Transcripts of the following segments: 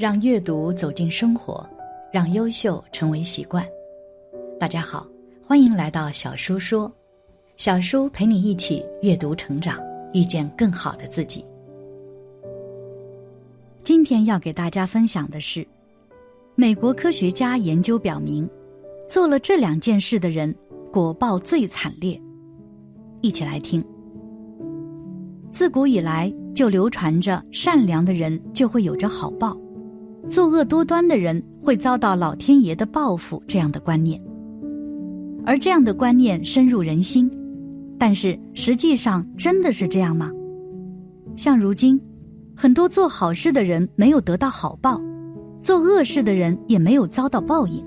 让阅读走进生活，让优秀成为习惯。大家好，欢迎来到小叔说，小叔陪你一起阅读成长，遇见更好的自己。今天要给大家分享的是，美国科学家研究表明，做了这两件事的人果报最惨烈。一起来听。自古以来就流传着善良的人就会有着好报。作恶多端的人会遭到老天爷的报复，这样的观念，而这样的观念深入人心，但是实际上真的是这样吗？像如今，很多做好事的人没有得到好报，做恶事的人也没有遭到报应，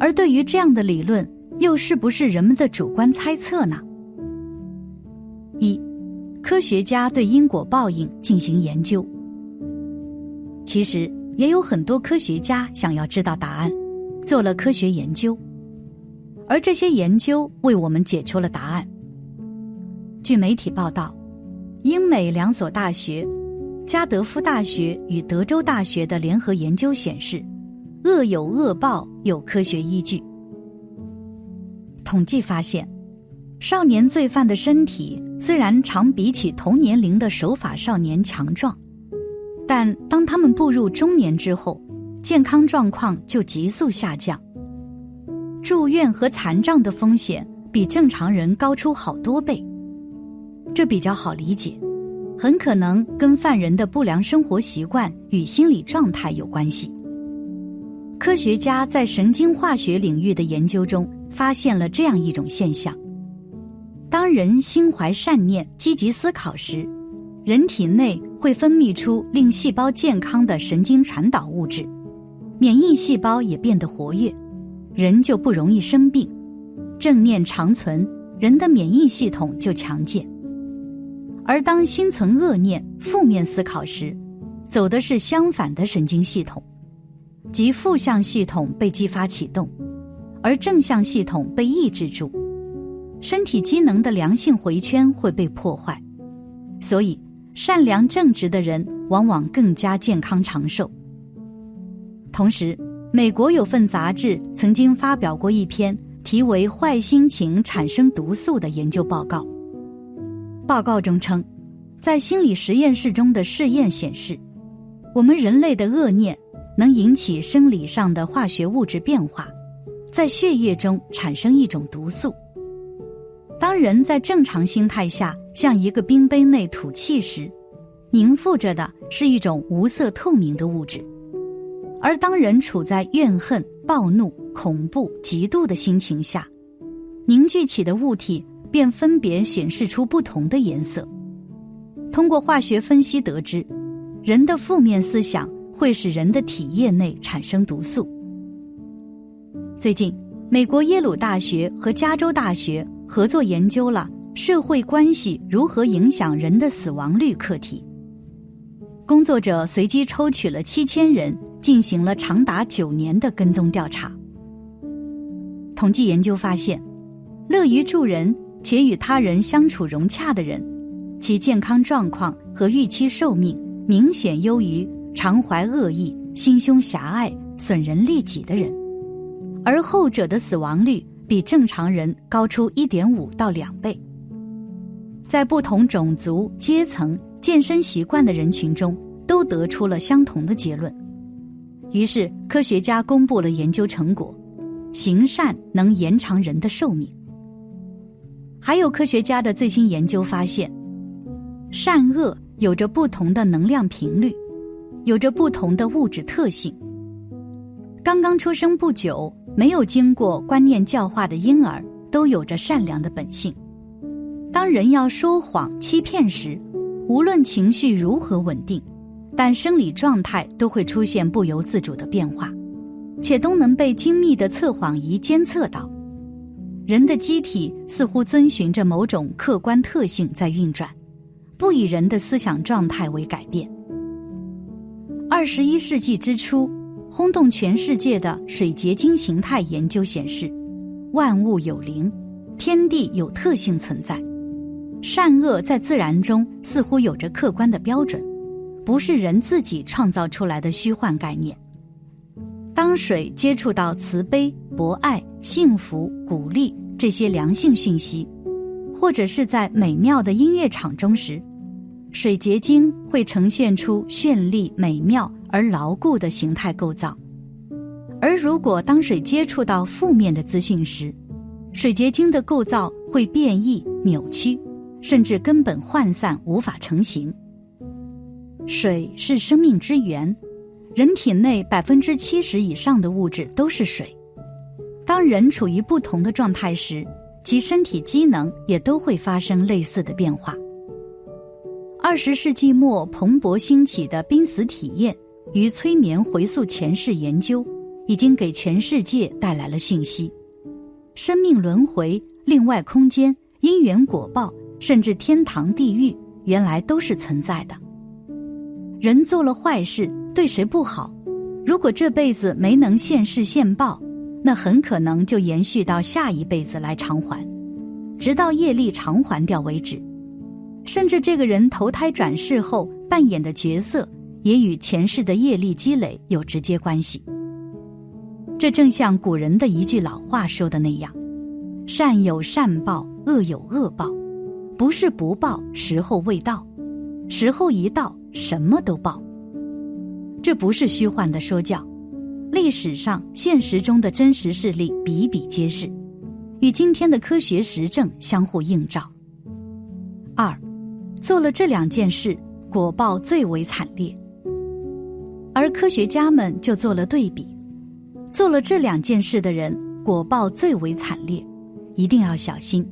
而对于这样的理论，又是不是人们的主观猜测呢？一，科学家对因果报应进行研究，其实。也有很多科学家想要知道答案，做了科学研究，而这些研究为我们解出了答案。据媒体报道，英美两所大学——加德夫大学与德州大学的联合研究显示，恶有恶报有科学依据。统计发现，少年罪犯的身体虽然常比起同年龄的守法少年强壮。但当他们步入中年之后，健康状况就急速下降，住院和残障的风险比正常人高出好多倍。这比较好理解，很可能跟犯人的不良生活习惯与心理状态有关系。科学家在神经化学领域的研究中发现了这样一种现象：当人心怀善念、积极思考时。人体内会分泌出令细胞健康的神经传导物质，免疫细胞也变得活跃，人就不容易生病。正念长存，人的免疫系统就强健。而当心存恶念、负面思考时，走的是相反的神经系统，即负向系统被激发启动，而正向系统被抑制住，身体机能的良性回圈会被破坏，所以。善良正直的人往往更加健康长寿。同时，美国有份杂志曾经发表过一篇题为《坏心情产生毒素》的研究报告。报告中称，在心理实验室中的试验显示，我们人类的恶念能引起生理上的化学物质变化，在血液中产生一种毒素。当人在正常心态下向一个冰杯内吐气时，凝附着的是一种无色透明的物质；而当人处在怨恨、暴怒、恐怖、嫉妒的心情下，凝聚起的物体便分别显示出不同的颜色。通过化学分析得知，人的负面思想会使人的体液内产生毒素。最近，美国耶鲁大学和加州大学。合作研究了社会关系如何影响人的死亡率课题。工作者随机抽取了七千人，进行了长达九年的跟踪调查。统计研究发现，乐于助人且与他人相处融洽的人，其健康状况和预期寿命明显优于常怀恶意、心胸狭隘、损人利己的人，而后者的死亡率。比正常人高出一点五到两倍。在不同种族、阶层、健身习惯的人群中，都得出了相同的结论。于是，科学家公布了研究成果：行善能延长人的寿命。还有科学家的最新研究发现，善恶有着不同的能量频率，有着不同的物质特性。刚刚出生不久。没有经过观念教化的婴儿都有着善良的本性。当人要说谎欺骗时，无论情绪如何稳定，但生理状态都会出现不由自主的变化，且都能被精密的测谎仪监测到。人的机体似乎遵循着某种客观特性在运转，不以人的思想状态为改变。二十一世纪之初。轰动全世界的水结晶形态研究显示，万物有灵，天地有特性存在，善恶在自然中似乎有着客观的标准，不是人自己创造出来的虚幻概念。当水接触到慈悲、博爱、幸福、鼓励这些良性讯息，或者是在美妙的音乐场中时，水结晶会呈现出绚丽、美妙而牢固的形态构造。而如果当水接触到负面的资讯时，水结晶的构造会变异、扭曲，甚至根本涣散，无法成型。水是生命之源，人体内百分之七十以上的物质都是水。当人处于不同的状态时，其身体机能也都会发生类似的变化。二十世纪末蓬勃兴起的濒死体验与催眠回溯前世研究，已经给全世界带来了信息：生命轮回、另外空间、因缘果报，甚至天堂、地狱，原来都是存在的。人做了坏事，对谁不好？如果这辈子没能现世现报，那很可能就延续到下一辈子来偿还，直到业力偿还掉为止。甚至这个人投胎转世后扮演的角色，也与前世的业力积累有直接关系。这正像古人的一句老话说的那样：“善有善报，恶有恶报，不是不报，时候未到，时候一到。”什么都报，这不是虚幻的说教，历史上、现实中的真实事例比比皆是，与今天的科学实证相互映照。二，做了这两件事，果报最为惨烈。而科学家们就做了对比，做了这两件事的人，果报最为惨烈，一定要小心。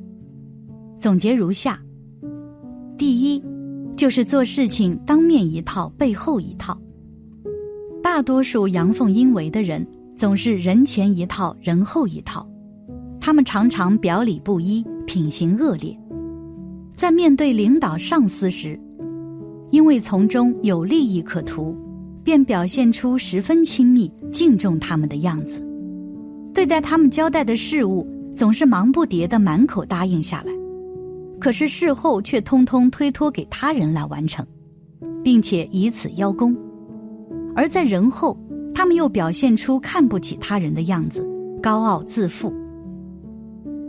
总结如下：第一。就是做事情当面一套，背后一套。大多数阳奉阴违的人，总是人前一套，人后一套。他们常常表里不一，品行恶劣。在面对领导上司时，因为从中有利益可图，便表现出十分亲密、敬重他们的样子。对待他们交代的事物，总是忙不迭的满口答应下来。可是事后却通通推脱给他人来完成，并且以此邀功；而在人后，他们又表现出看不起他人的样子，高傲自负。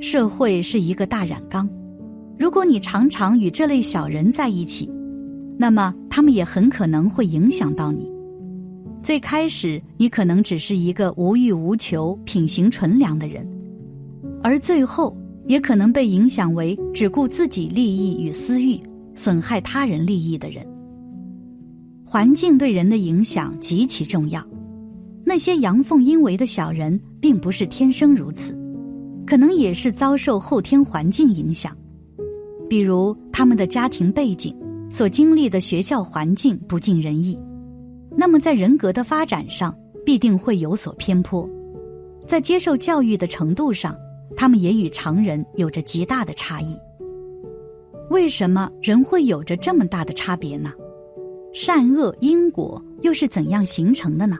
社会是一个大染缸，如果你常常与这类小人在一起，那么他们也很可能会影响到你。最开始，你可能只是一个无欲无求、品行纯良的人，而最后。也可能被影响为只顾自己利益与私欲，损害他人利益的人。环境对人的影响极其重要。那些阳奉阴违的小人，并不是天生如此，可能也是遭受后天环境影响，比如他们的家庭背景、所经历的学校环境不尽人意，那么在人格的发展上必定会有所偏颇，在接受教育的程度上。他们也与常人有着极大的差异。为什么人会有着这么大的差别呢？善恶因果又是怎样形成的呢？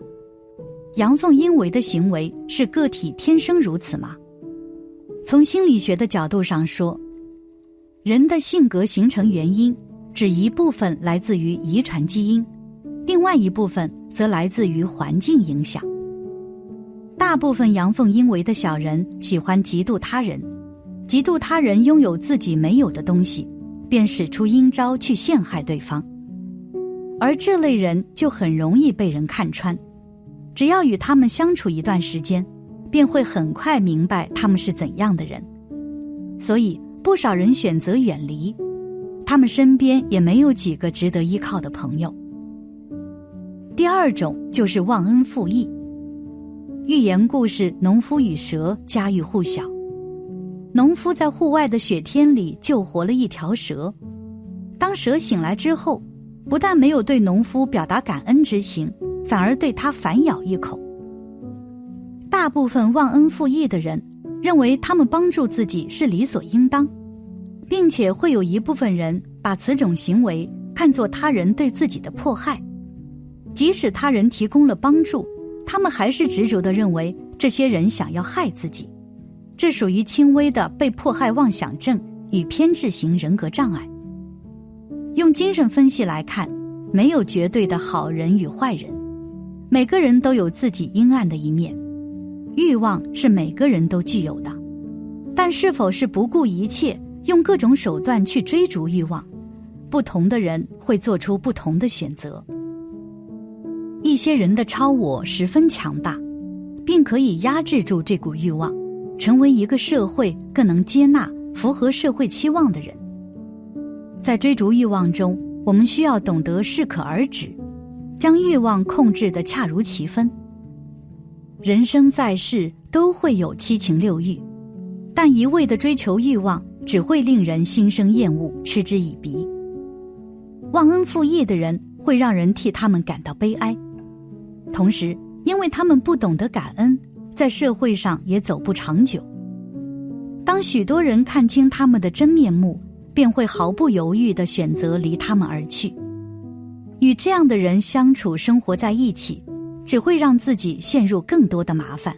阳奉阴违的行为是个体天生如此吗？从心理学的角度上说，人的性格形成原因，只一部分来自于遗传基因，另外一部分则来自于环境影响。大部分阳奉阴违的小人喜欢嫉妒他人，嫉妒他人拥有自己没有的东西，便使出阴招去陷害对方。而这类人就很容易被人看穿，只要与他们相处一段时间，便会很快明白他们是怎样的人。所以不少人选择远离，他们身边也没有几个值得依靠的朋友。第二种就是忘恩负义。寓言故事《农夫与蛇》家喻户晓。农夫在户外的雪天里救活了一条蛇，当蛇醒来之后，不但没有对农夫表达感恩之情，反而对他反咬一口。大部分忘恩负义的人认为他们帮助自己是理所应当，并且会有一部分人把此种行为看作他人对自己的迫害，即使他人提供了帮助。他们还是执着的认为这些人想要害自己，这属于轻微的被迫害妄想症与偏执型人格障碍。用精神分析来看，没有绝对的好人与坏人，每个人都有自己阴暗的一面。欲望是每个人都具有的，但是否是不顾一切用各种手段去追逐欲望，不同的人会做出不同的选择。一些人的超我十分强大，并可以压制住这股欲望，成为一个社会更能接纳、符合社会期望的人。在追逐欲望中，我们需要懂得适可而止，将欲望控制的恰如其分。人生在世都会有七情六欲，但一味的追求欲望，只会令人心生厌恶、嗤之以鼻。忘恩负义的人会让人替他们感到悲哀，同时，因为他们不懂得感恩，在社会上也走不长久。当许多人看清他们的真面目，便会毫不犹豫的选择离他们而去。与这样的人相处、生活在一起。只会让自己陷入更多的麻烦，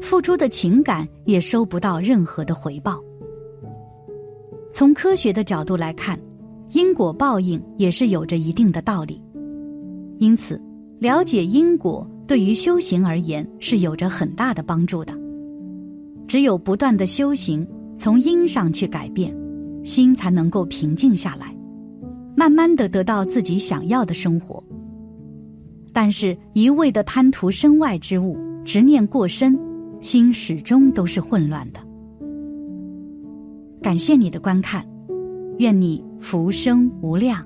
付出的情感也收不到任何的回报。从科学的角度来看，因果报应也是有着一定的道理。因此，了解因果对于修行而言是有着很大的帮助的。只有不断的修行，从因上去改变，心才能够平静下来，慢慢的得到自己想要的生活。但是，一味的贪图身外之物，执念过深，心始终都是混乱的。感谢你的观看，愿你福生无量。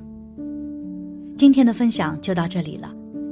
今天的分享就到这里了，